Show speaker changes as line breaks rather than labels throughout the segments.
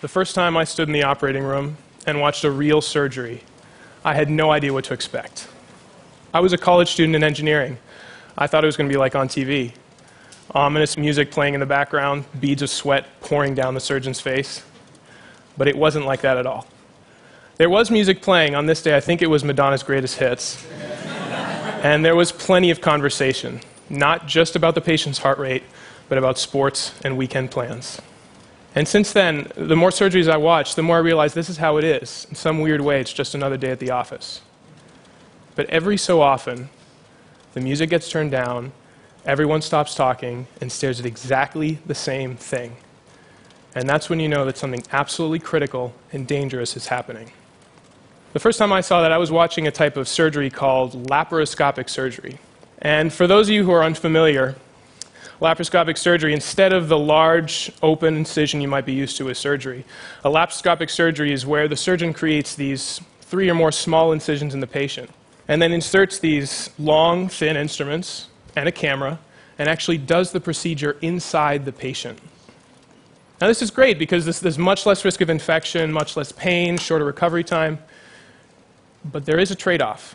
The first time I stood in the operating room and watched a real surgery, I had no idea what to expect. I was a college student in engineering. I thought it was going to be like on TV ominous music playing in the background, beads of sweat pouring down the surgeon's face. But it wasn't like that at all. There was music playing on this day, I think it was Madonna's greatest hits. and there was plenty of conversation, not just about the patient's heart rate, but about sports and weekend plans. And since then, the more surgeries I watch, the more I realize this is how it is. In some weird way, it's just another day at the office. But every so often, the music gets turned down, everyone stops talking and stares at exactly the same thing. And that's when you know that something absolutely critical and dangerous is happening. The first time I saw that, I was watching a type of surgery called laparoscopic surgery. And for those of you who are unfamiliar, laparoscopic surgery, instead of the large open incision you might be used to with surgery, a laparoscopic surgery is where the surgeon creates these three or more small incisions in the patient and then inserts these long, thin instruments and a camera and actually does the procedure inside the patient. Now, this is great because this, there's much less risk of infection, much less pain, shorter recovery time. But there is a trade off.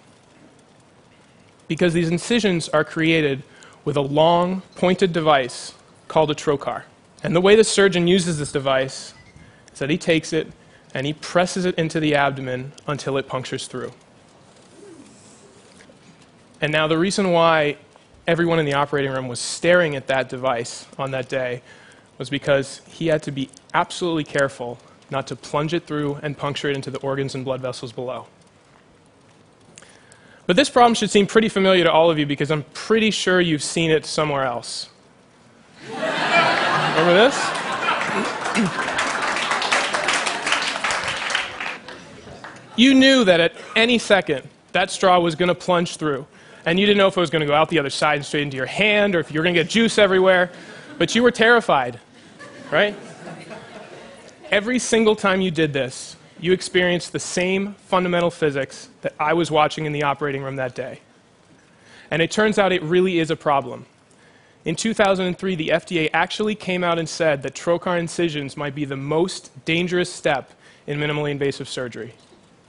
Because these incisions are created with a long, pointed device called a trocar. And the way the surgeon uses this device is that he takes it and he presses it into the abdomen until it punctures through. And now, the reason why everyone in the operating room was staring at that device on that day was because he had to be absolutely careful not to plunge it through and puncture it into the organs and blood vessels below. But this problem should seem pretty familiar to all of you because I'm pretty sure you've seen it somewhere else. Remember this? you knew that at any second that straw was going to plunge through and you didn't know if it was going to go out the other side and straight into your hand or if you were going to get juice everywhere, but you were terrified, right? Every single time you did this, you experienced the same fundamental physics that I was watching in the operating room that day. And it turns out it really is a problem. In 2003, the FDA actually came out and said that trocar incisions might be the most dangerous step in minimally invasive surgery.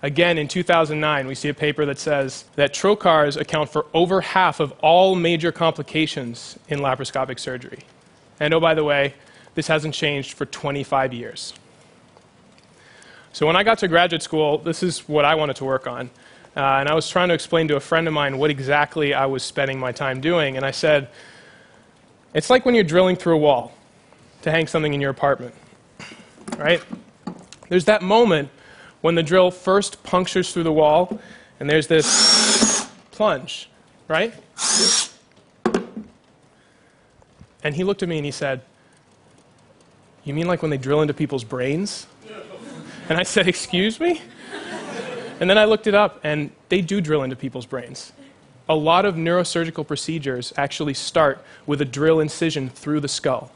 Again, in 2009, we see a paper that says that trocars account for over half of all major complications in laparoscopic surgery. And oh, by the way, this hasn't changed for 25 years. So when I got to graduate school, this is what I wanted to work on. Uh, and I was trying to explain to a friend of mine what exactly I was spending my time doing. And I said, it's like when you're drilling through a wall to hang something in your apartment, right? There's that moment when the drill first punctures through the wall, and there's this plunge, right? And he looked at me and he said, You mean like when they drill into people's brains? And I said, Excuse me? And then I looked it up, and they do drill into people's brains. A lot of neurosurgical procedures actually start with a drill incision through the skull.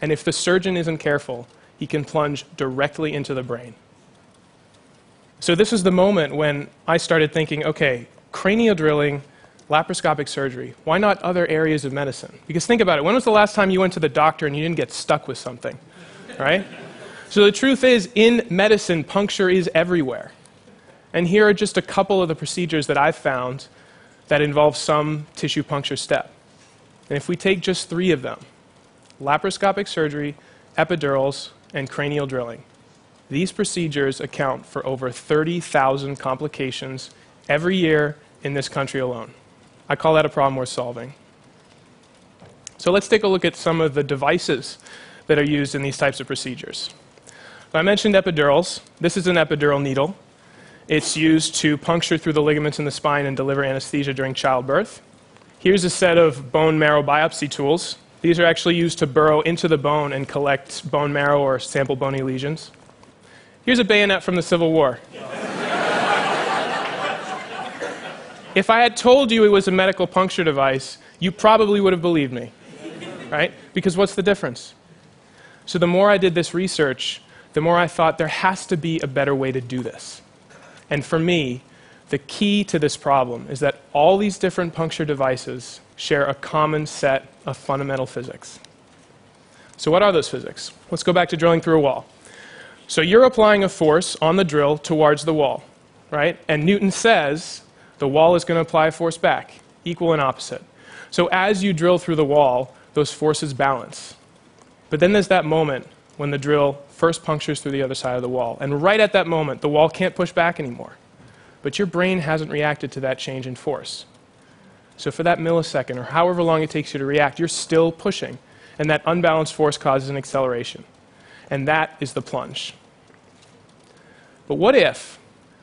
And if the surgeon isn't careful, he can plunge directly into the brain. So this was the moment when I started thinking, okay, cranial drilling, laparoscopic surgery, why not other areas of medicine? Because think about it, when was the last time you went to the doctor and you didn't get stuck with something, right? So the truth is, in medicine, puncture is everywhere. And here are just a couple of the procedures that I've found that involve some tissue puncture step. And if we take just three of them laparoscopic surgery, epidurals, and cranial drilling these procedures account for over 30,000 complications every year in this country alone. I call that a problem worth solving. So let's take a look at some of the devices that are used in these types of procedures. I mentioned epidurals. This is an epidural needle. It's used to puncture through the ligaments in the spine and deliver anesthesia during childbirth. Here's a set of bone marrow biopsy tools. These are actually used to burrow into the bone and collect bone marrow or sample bony lesions. Here's a bayonet from the Civil War. if I had told you it was a medical puncture device, you probably would have believed me, right? Because what's the difference? So the more I did this research, the more I thought there has to be a better way to do this. And for me, the key to this problem is that all these different puncture devices share a common set of fundamental physics. So, what are those physics? Let's go back to drilling through a wall. So you're applying a force on the drill towards the wall, right? And Newton says the wall is going to apply a force back, equal and opposite. So as you drill through the wall, those forces balance. But then there's that moment when the drill first punctures through the other side of the wall. And right at that moment, the wall can't push back anymore. But your brain hasn't reacted to that change in force. So for that millisecond, or however long it takes you to react, you're still pushing. And that unbalanced force causes an acceleration. And that is the plunge. But what if,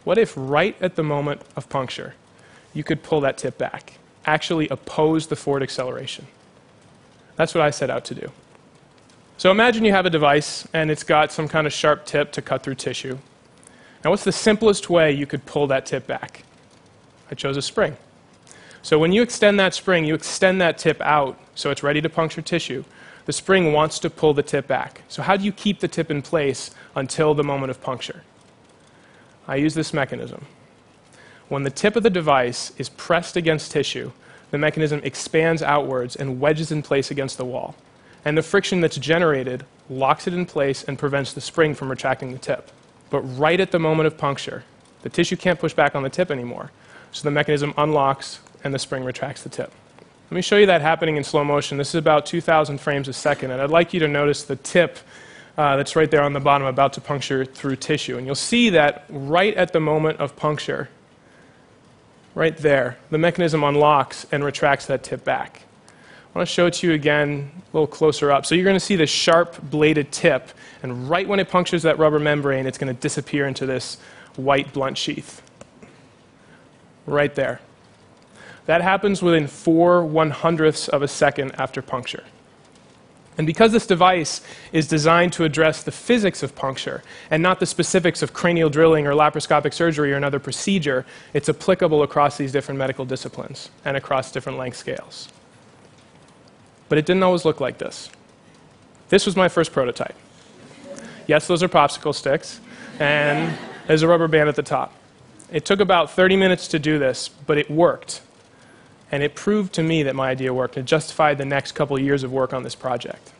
what if right at the moment of puncture, you could pull that tip back? Actually oppose the forward acceleration. That's what I set out to do. So imagine you have a device and it's got some kind of sharp tip to cut through tissue. Now, what's the simplest way you could pull that tip back? I chose a spring. So when you extend that spring, you extend that tip out so it's ready to puncture tissue. The spring wants to pull the tip back. So how do you keep the tip in place until the moment of puncture? I use this mechanism. When the tip of the device is pressed against tissue, the mechanism expands outwards and wedges in place against the wall. And the friction that's generated locks it in place and prevents the spring from retracting the tip. But right at the moment of puncture, the tissue can't push back on the tip anymore. So the mechanism unlocks and the spring retracts the tip. Let me show you that happening in slow motion. This is about 2,000 frames a second, and I'd like you to notice the tip uh, that's right there on the bottom about to puncture through tissue. And you'll see that right at the moment of puncture, right there, the mechanism unlocks and retracts that tip back. I want to show it to you again a little closer up. So you're going to see the sharp bladed tip, and right when it punctures that rubber membrane, it's going to disappear into this white blunt sheath. Right there. That happens within four one hundredths of a second after puncture. And because this device is designed to address the physics of puncture and not the specifics of cranial drilling or laparoscopic surgery or another procedure, it's applicable across these different medical disciplines and across different length scales. But it didn't always look like this. This was my first prototype. Yes, those are popsicle sticks, and there's a rubber band at the top. It took about 30 minutes to do this, but it worked. And it proved to me that my idea worked. It justified the next couple of years of work on this project.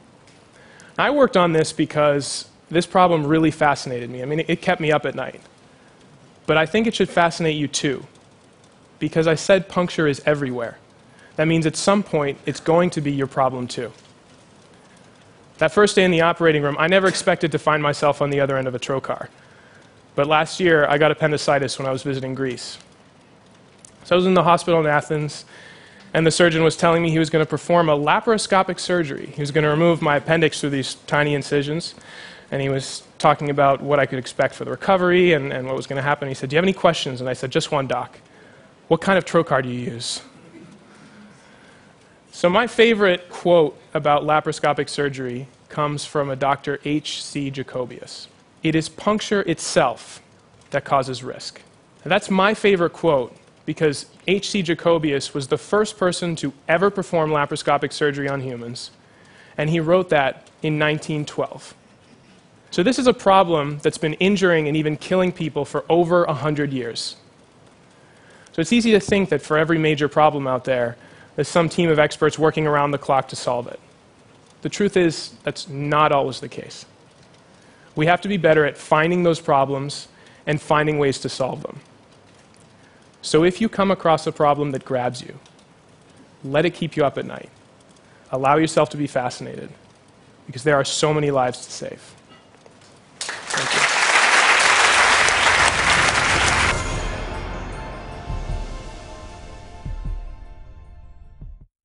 I worked on this because this problem really fascinated me. I mean, it kept me up at night. But I think it should fascinate you too, because I said puncture is everywhere. That means at some point it's going to be your problem too. That first day in the operating room, I never expected to find myself on the other end of a trocar. But last year, I got appendicitis when I was visiting Greece. So I was in the hospital in Athens, and the surgeon was telling me he was going to perform a laparoscopic surgery. He was going to remove my appendix through these tiny incisions, and he was talking about what I could expect for the recovery and, and what was going to happen. He said, Do you have any questions? And I said, Just one, doc. What kind of trocar do you use? So, my favorite quote about laparoscopic surgery comes from a Dr. H.C. Jacobaeus. It is puncture itself that causes risk. And that's my favorite quote because H.C. Jacobaeus was the first person to ever perform laparoscopic surgery on humans, and he wrote that in 1912. So, this is a problem that's been injuring and even killing people for over 100 years. So, it's easy to think that for every major problem out there, there's some team of experts working around the clock to solve it. The truth is, that's not always the case. We have to be better at finding those problems and finding ways to solve them. So if you come across a problem that grabs you, let it keep you up at night. Allow yourself to be fascinated because there are so many lives to save.